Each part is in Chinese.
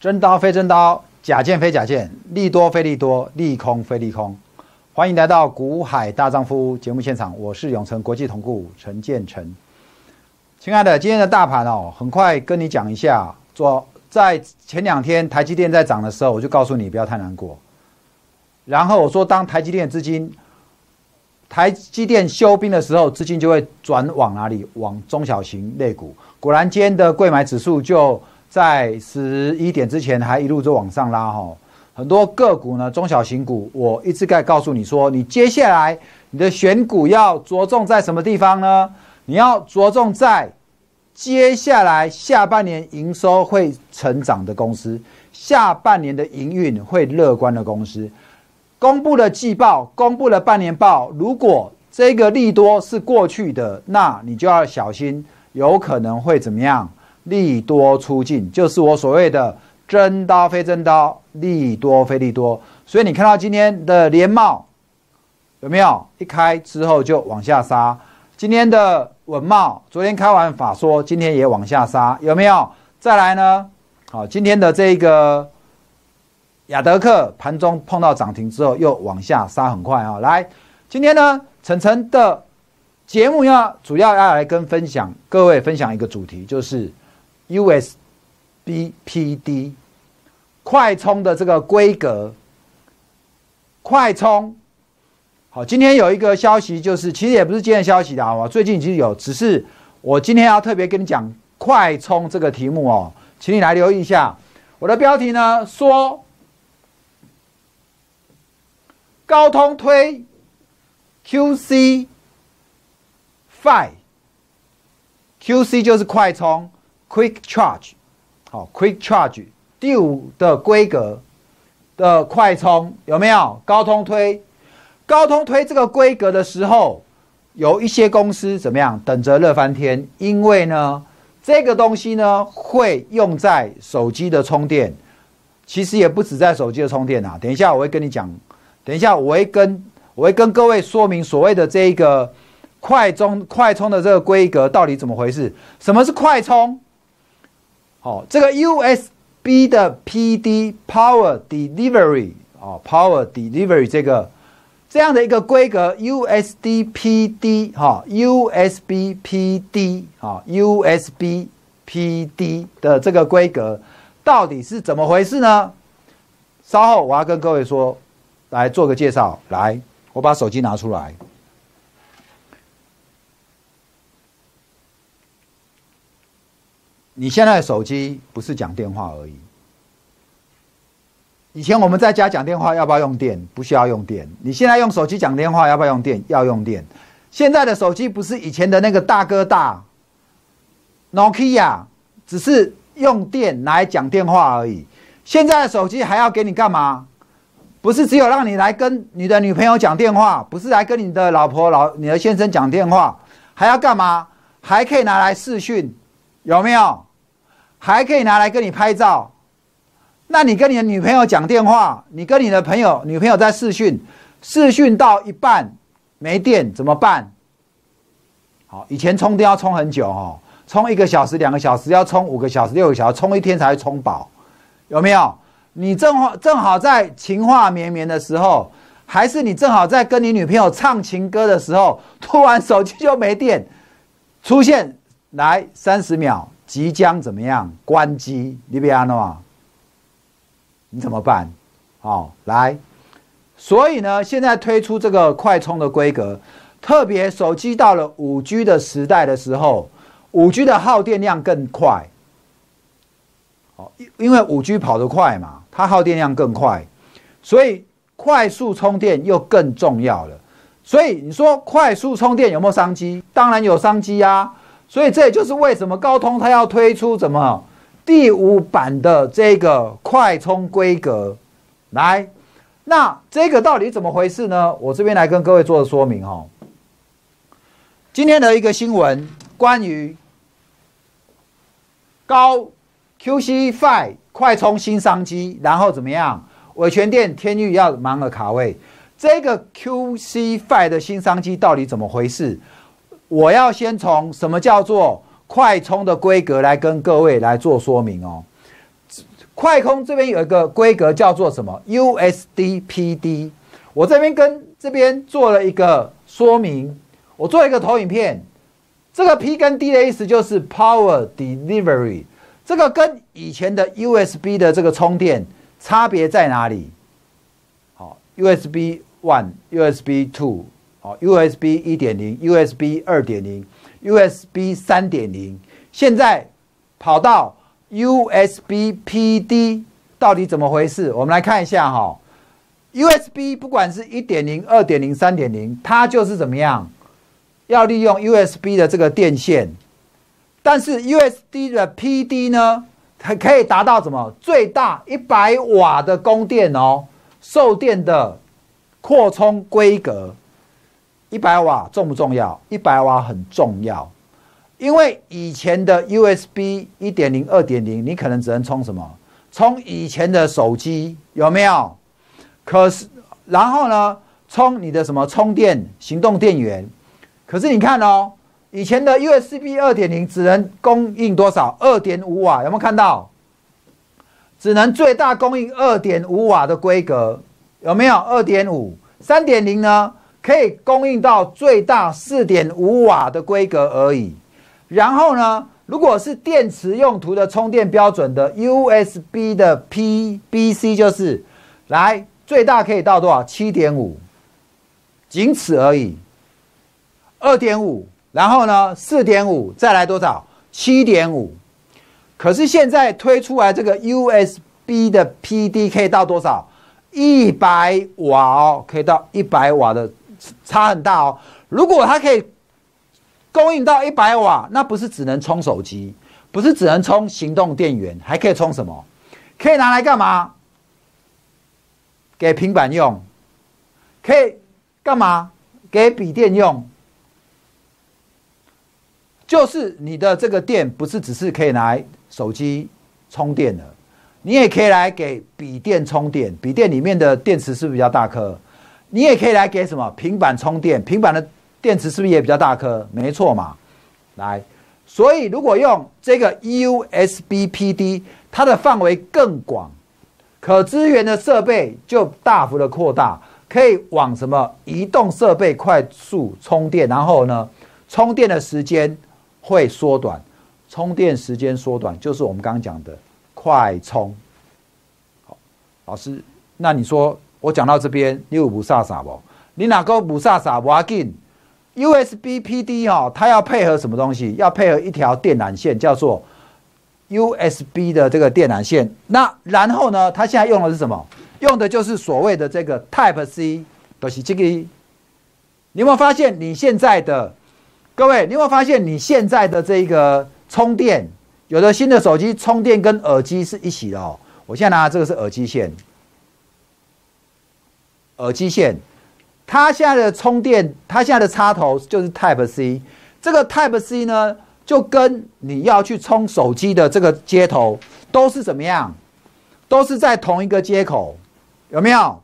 真刀非真刀，假剑非假剑，利多非利多，利空非利空。欢迎来到股海大丈夫节目现场，我是永成国际同顾陈建成。亲爱的，今天的大盘哦，很快跟你讲一下。做在前两天台积电在涨的时候，我就告诉你不要太难过。然后我说，当台积电资金台积电休兵的时候，资金就会转往哪里？往中小型类股。果然，今天的贵买指数就。在十一点之前还一路就往上拉哈，很多个股呢，中小型股，我一直在告诉你说，你接下来你的选股要着重在什么地方呢？你要着重在接下来下半年营收会成长的公司，下半年的营运会乐观的公司，公布了季报，公布了半年报，如果这个利多是过去的，那你就要小心，有可能会怎么样？利多出尽，就是我所谓的真刀非真刀，利多非利多。所以你看到今天的连帽有没有？一开之后就往下杀。今天的稳帽，昨天开完法说，今天也往下杀，有没有？再来呢？好，今天的这个亚德克盘中碰到涨停之后又往下杀，很快啊。来，今天呢，晨晨的节目要主要要来跟分享各位分享一个主题，就是。USB PD 快充的这个规格，快充好。今天有一个消息，就是其实也不是今天消息的啊，最近其实有，只是我今天要特别跟你讲快充这个题目哦，请你来留意一下。我的标题呢说，高通推 QC Five，QC 就是快充。Quick Charge，好，Quick Charge 第五的规格的快充有没有？高通推，高通推这个规格的时候，有一些公司怎么样？等着乐翻天，因为呢，这个东西呢会用在手机的充电，其实也不止在手机的充电啊。等一下我会跟你讲，等一下我会跟我会跟各位说明所谓的这一个快充快充的这个规格到底怎么回事？什么是快充？好，这个 USB 的 PD Power Delivery 啊，Power Delivery 这个这样的一个规格，USD PD 哈，USB PD 啊，USB PD 的这个规格到底是怎么回事呢？稍后我要跟各位说，来做个介绍。来，我把手机拿出来。你现在的手机不是讲电话而已。以前我们在家讲电话要不要用电？不需要用电。你现在用手机讲电话要不要用电？要用电。现在的手机不是以前的那个大哥大，Nokia，只是用电来讲电话而已。现在的手机还要给你干嘛？不是只有让你来跟你的女朋友讲电话，不是来跟你的老婆、老你的先生讲电话，还要干嘛？还可以拿来视讯，有没有？还可以拿来跟你拍照，那你跟你的女朋友讲电话，你跟你的朋友女朋友在视讯，视讯到一半没电怎么办？好，以前充电要充很久哦，充一个小时、两个小时，要充五个小时、六个小时，充一天才会充饱，有没有？你正好正好在情话绵绵的时候，还是你正好在跟你女朋友唱情歌的时候，突然手机就没电，出现来三十秒。即将怎么样关机？你别安了你怎么办？好，来，所以呢，现在推出这个快充的规格，特别手机到了五 G 的时代的时候，五 G 的耗电量更快。好，因因为五 G 跑得快嘛，它耗电量更快，所以快速充电又更重要了。所以你说快速充电有没有商机？当然有商机啊。所以这也就是为什么高通它要推出怎么第五版的这个快充规格来，那这个到底怎么回事呢？我这边来跟各位做个说明哦。今天的一个新闻，关于高 QC Fi 快充新商机，然后怎么样？伟全店天域要忙了卡位，这个 QC Fi 的新商机到底怎么回事？我要先从什么叫做快充的规格来跟各位来做说明哦。快空这边有一个规格叫做什么？USD-PD。我这边跟这边做了一个说明，我做一个投影片。这个 P 跟 D 的意思就是 Power Delivery。这个跟以前的 USB 的这个充电差别在哪里？好，USB One、USB Two、好 USB 一点零、USB 二点零、USB 三点零，现在跑到 USB PD，到底怎么回事？我们来看一下哈。USB 不管是一点零、二点零、三点零，它就是怎么样？要利用 USB 的这个电线。但是 USB 的 PD 呢，它可以达到什么？最大一百瓦的供电哦，受电的扩充规格，一百瓦重不重要？一百瓦很重要，因为以前的 USB 一点零、二点零，你可能只能充什么？充以前的手机有没有？可是，然后呢，充你的什么充电行动电源？可是你看哦。以前的 USB 二点零只能供应多少？二点五瓦，有没有看到？只能最大供应二点五瓦的规格，有没有？二点五，三点零呢？可以供应到最大四点五瓦的规格而已。然后呢，如果是电池用途的充电标准的 USB 的 PBC，就是来最大可以到多少？七点五，仅此而已。二点五。然后呢，四点五再来多少？七点五。可是现在推出来这个 USB 的 PD 可以到多少？一百瓦哦，可以到一百瓦的，差很大哦。如果它可以供应到一百瓦，那不是只能充手机，不是只能充行动电源，还可以充什么？可以拿来干嘛？给平板用？可以干嘛？给笔电用？就是你的这个电不是只是可以拿来手机充电的，你也可以来给笔电充电。笔电里面的电池是不是比较大颗？你也可以来给什么平板充电？平板的电池是不是也比较大颗？没错嘛。来，所以如果用这个 USB PD，它的范围更广，可支援的设备就大幅的扩大，可以往什么移动设备快速充电，然后呢，充电的时间。会缩短，充电时间缩短，就是我们刚刚讲的快充。好，老师，那你说我讲到这边，你有不傻傻不？你哪个不傻傻不要紧？USB PD 哈，它要配合什么东西？要配合一条电缆线，叫做 USB 的这个电缆线。那然后呢，它现在用的是什么？用的就是所谓的这个 Type C，都是这个。你有没有发现你现在的？各位，你有没有发现你现在的这个充电，有的新的手机充电跟耳机是一起的哦。我现在拿的这个是耳机线，耳机线，它现在的充电，它现在的插头就是 Type C。这个 Type C 呢，就跟你要去充手机的这个接头都是怎么样？都是在同一个接口，有没有？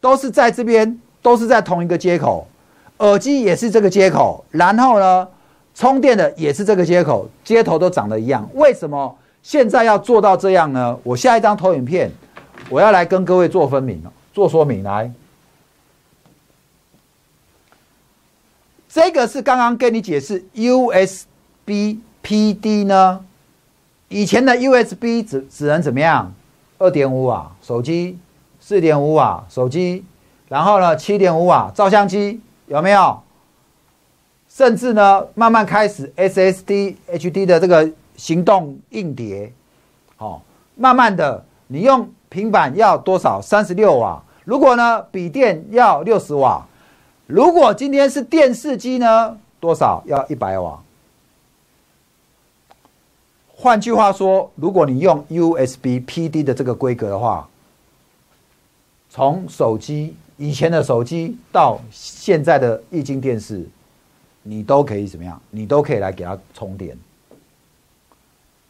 都是在这边，都是在同一个接口。耳机也是这个接口，然后呢，充电的也是这个接口，接头都长得一样。为什么现在要做到这样呢？我下一张投影片，我要来跟各位做分明做说明来。这个是刚刚跟你解释 USB PD 呢，以前的 USB 只只能怎么样？二点五瓦手机，四点五瓦手机，然后呢，七点五瓦照相机。有没有？甚至呢，慢慢开始 SSD、HD 的这个行动硬碟，好，慢慢的，你用平板要多少？三十六瓦。如果呢，笔电要六十瓦。如果今天是电视机呢，多少？要一百瓦。换句话说，如果你用 USB PD 的这个规格的话，从手机。以前的手机到现在的液晶电视，你都可以怎么样？你都可以来给它充电。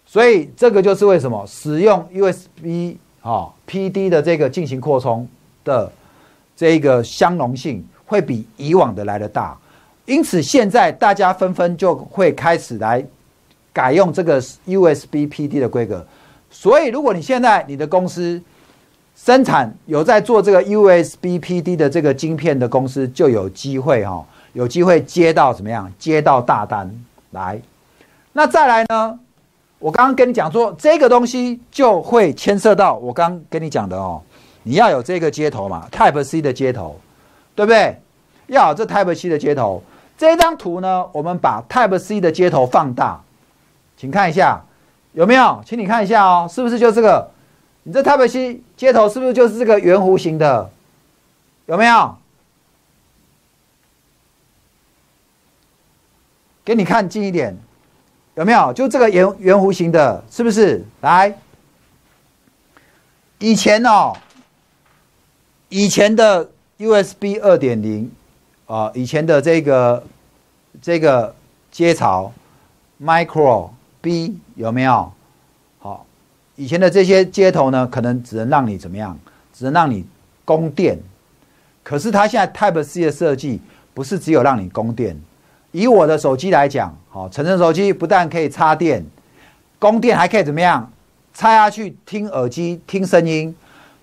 所以这个就是为什么使用 USB 啊 PD 的这个进行扩充的这个相容性会比以往的来的大。因此现在大家纷纷就会开始来改用这个 USB PD 的规格。所以如果你现在你的公司生产有在做这个 USB PD 的这个晶片的公司，就有机会哈，有机会接到怎么样？接到大单来。那再来呢？我刚刚跟你讲说，这个东西就会牵涉到我刚跟你讲的哦，你要有这个接头嘛，Type C 的接头，对不对？要这 Type C 的接头。这张图呢，我们把 Type C 的接头放大，请看一下有没有？请你看一下哦，是不是就这个？你这 Type C 接头是不是就是这个圆弧形的？有没有？给你看近一点。有没有？就这个圆圆弧形的，是不是？来，以前哦，以前的 USB 二点零啊，以前的这个这个接槽 Micro B 有没有？好，以前的这些接头呢，可能只能让你怎么样？只能让你供电。可是它现在 Type C 的设计，不是只有让你供电。以我的手机来讲，好，成人手机不但可以插电，供电还可以怎么样？插下去听耳机听声音，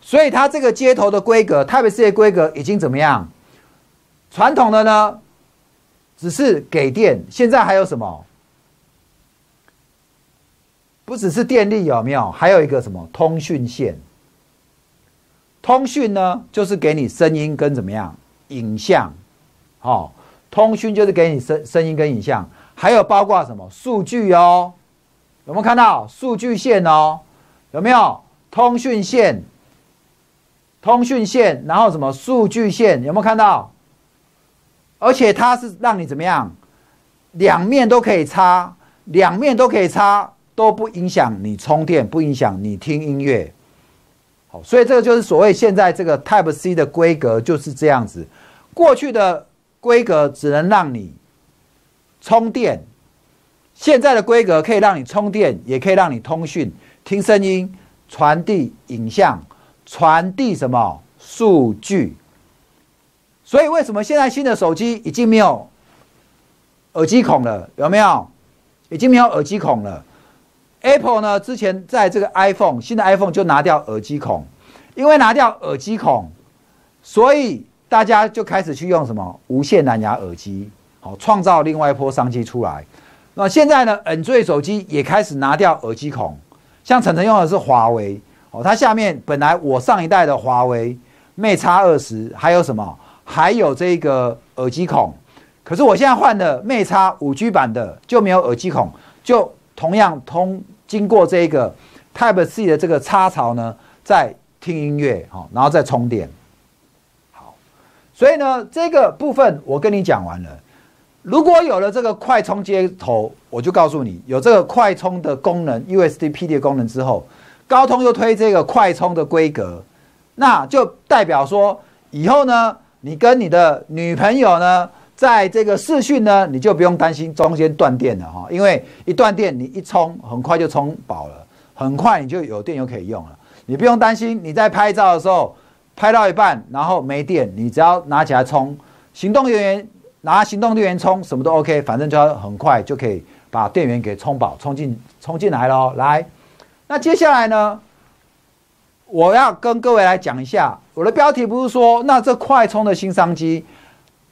所以它这个接头的规格，Type C 的规格已经怎么样？传统的呢，只是给电，现在还有什么？不只是电力有没有？还有一个什么通讯线？通讯呢，就是给你声音跟怎么样？影像，好。通讯就是给你声声音跟影像，还有包括什么数据哦？有没有看到数据线哦？有没有通讯线？通讯线，然后什么数据线？有没有看到？而且它是让你怎么样？两面都可以插，两面都可以插，都不影响你充电，不影响你听音乐。好，所以这个就是所谓现在这个 Type C 的规格就是这样子。过去的。规格只能让你充电，现在的规格可以让你充电，也可以让你通讯、听声音、传递影像、传递什么数据。所以为什么现在新的手机已经没有耳机孔了？有没有？已经没有耳机孔了。Apple 呢？之前在这个 iPhone 新的 iPhone 就拿掉耳机孔，因为拿掉耳机孔，所以。大家就开始去用什么无线蓝牙耳机，好创造另外一波商机出来。那现在呢？N 系列手机也开始拿掉耳机孔，像晨晨用的是华为，哦，它下面本来我上一代的华为 Mate X 二十还有什么，还有这个耳机孔，可是我现在换的 Mate X 五 G 版的就没有耳机孔，就同样通经过这个 Type C 的这个插槽呢，在听音乐，好，然后再充电。好所以呢，这个部分我跟你讲完了。如果有了这个快充接头，我就告诉你，有这个快充的功能，USB PD 的功能之后，高通又推这个快充的规格，那就代表说，以后呢，你跟你的女朋友呢，在这个视讯呢，你就不用担心中间断电了哈，因为一断电，你一充很快就充饱了，很快你就有电又可以用了，你不用担心你在拍照的时候。拍到一半，然后没电，你只要拿起来充，行动电源拿行动电源充，什么都 OK，反正就要很快就可以把电源给充饱，充进充进来喽。来，那接下来呢，我要跟各位来讲一下，我的标题不是说那这快充的新商机，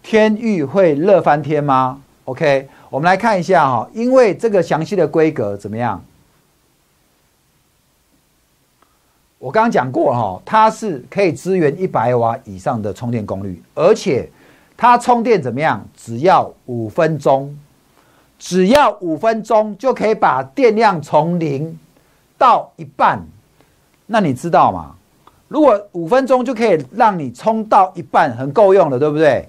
天域会热翻天吗？OK，我们来看一下哈，因为这个详细的规格怎么样？我刚刚讲过哈，它是可以支援一百瓦以上的充电功率，而且它充电怎么样？只要五分钟，只要五分钟就可以把电量从零到一半。那你知道吗？如果五分钟就可以让你充到一半，很够用了，对不对？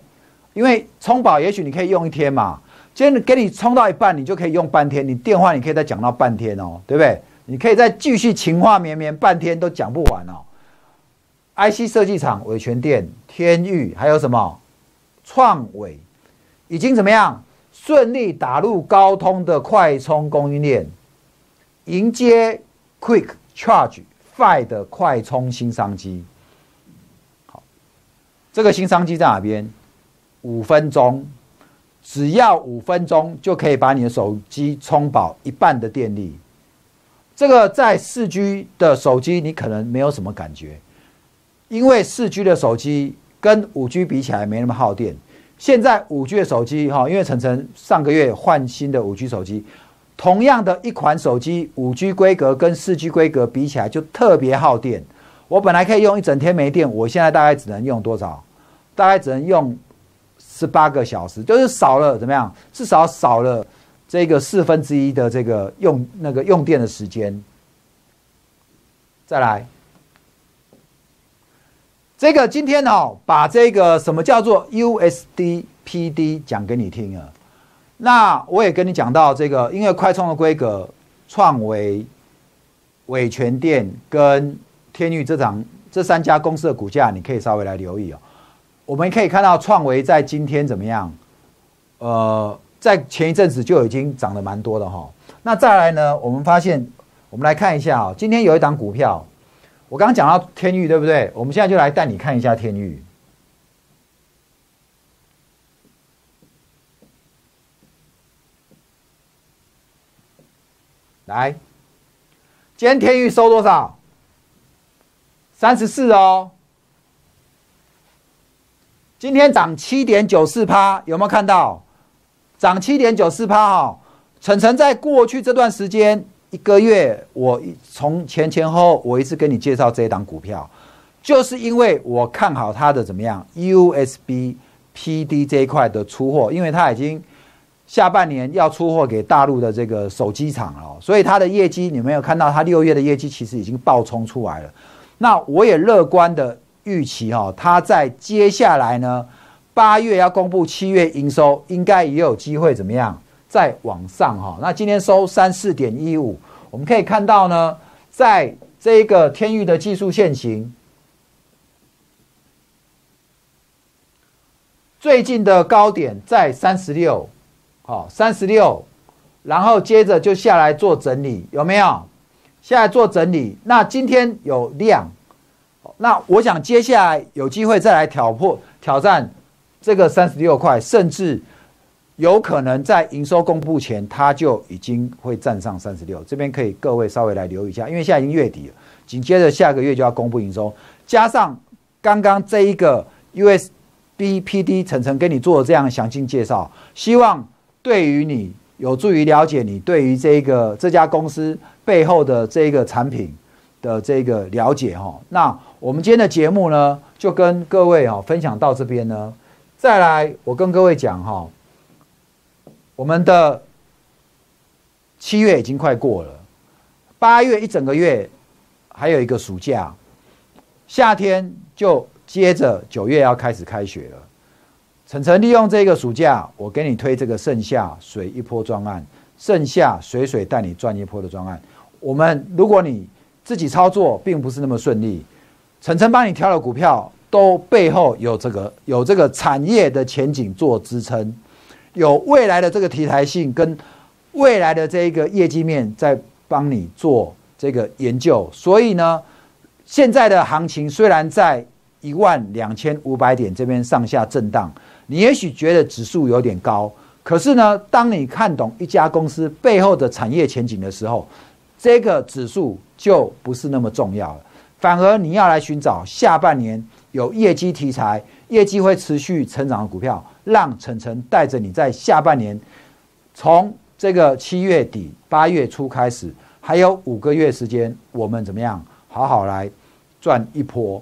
因为充饱也许你可以用一天嘛，今天给你充到一半，你就可以用半天，你电话你可以再讲到半天哦，对不对？你可以再继续情话绵绵半天都讲不完哦。IC 设计厂伟全店、天域还有什么创伟，已经怎么样顺利打入高通的快充供应链，迎接 Quick Charge Five 的快充新商机。好，这个新商机在哪边？五分钟，只要五分钟就可以把你的手机充饱一半的电力。这个在四 G 的手机你可能没有什么感觉，因为四 G 的手机跟五 G 比起来没那么耗电。现在五 G 的手机哈，因为晨晨上个月换新的五 G 手机，同样的一款手机，五 G 规格跟四 G 规格比起来就特别耗电。我本来可以用一整天没电，我现在大概只能用多少？大概只能用十八个小时，就是少了怎么样？至少少了这个四分之一的这个用那个用电的时间。再来。这个今天哦，把这个什么叫做 USD PD 讲给你听啊。那我也跟你讲到这个，因为快充的规格，创维、伟全电跟天域这场这三家公司的股价，你可以稍微来留意哦。我们可以看到创维在今天怎么样？呃，在前一阵子就已经涨得蛮多的哈。那再来呢，我们发现，我们来看一下啊，今天有一档股票。我刚刚讲到天域，对不对？我们现在就来带你看一下天域。来，今天天域收多少？三十四哦。今天涨七点九四趴，有没有看到？涨七点九四趴哈。晨晨在过去这段时间。一个月，我从前前后我一次跟你介绍这一档股票，就是因为我看好它的怎么样，USB PD 这一块的出货，因为它已经下半年要出货给大陆的这个手机厂哦，所以它的业绩你没有看到，它六月的业绩其实已经爆冲出来了。那我也乐观的预期哈，它在接下来呢，八月要公布七月营收，应该也有机会怎么样？再往上哈，那今天收三四点一五，我们可以看到呢，在这个天域的技术线型，最近的高点在三十六，好三十六，然后接着就下来做整理，有没有？下来做整理，那今天有量，那我想接下来有机会再来挑破挑战这个三十六块，甚至。有可能在营收公布前，它就已经会站上三十六。这边可以各位稍微来留意一下，因为现在已经月底了，紧接着下个月就要公布营收，加上刚刚这一个 USB PD 层层跟你做这样详尽介绍，希望对于你有助于了解你对于这个这家公司背后的这个产品的这个了解哈。那我们今天的节目呢，就跟各位哈分享到这边呢，再来我跟各位讲哈。我们的七月已经快过了，八月一整个月，还有一个暑假，夏天就接着九月要开始开学了。晨晨利用这个暑假，我给你推这个盛夏水一波专案，盛夏水水带你赚一波的专案。我们如果你自己操作并不是那么顺利，晨晨帮你挑的股票都背后有这个有这个产业的前景做支撑。有未来的这个题材性跟未来的这一个业绩面在帮你做这个研究，所以呢，现在的行情虽然在一万两千五百点这边上下震荡，你也许觉得指数有点高，可是呢，当你看懂一家公司背后的产业前景的时候，这个指数就不是那么重要了，反而你要来寻找下半年有业绩题材、业绩会持续成长的股票。让晨晨带着你在下半年，从这个七月底八月初开始，还有五个月时间，我们怎么样好好来赚一波？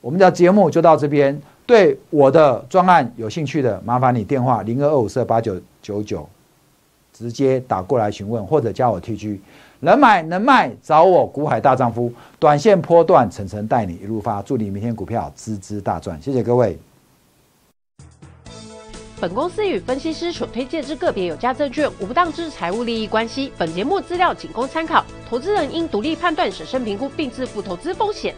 我们的节目就到这边。对我的专案有兴趣的，麻烦你电话零二二五四八九九九，直接打过来询问，或者加我 T G，能买能卖找我股海大丈夫，短线波段层层带你一路发，祝你明天股票滋滋大赚，谢谢各位。本公司与分析师所推荐之个别有价证券无不当之财务利益关系。本节目资料仅供参考，投资人应独立判断、审慎评估并自负投资风险。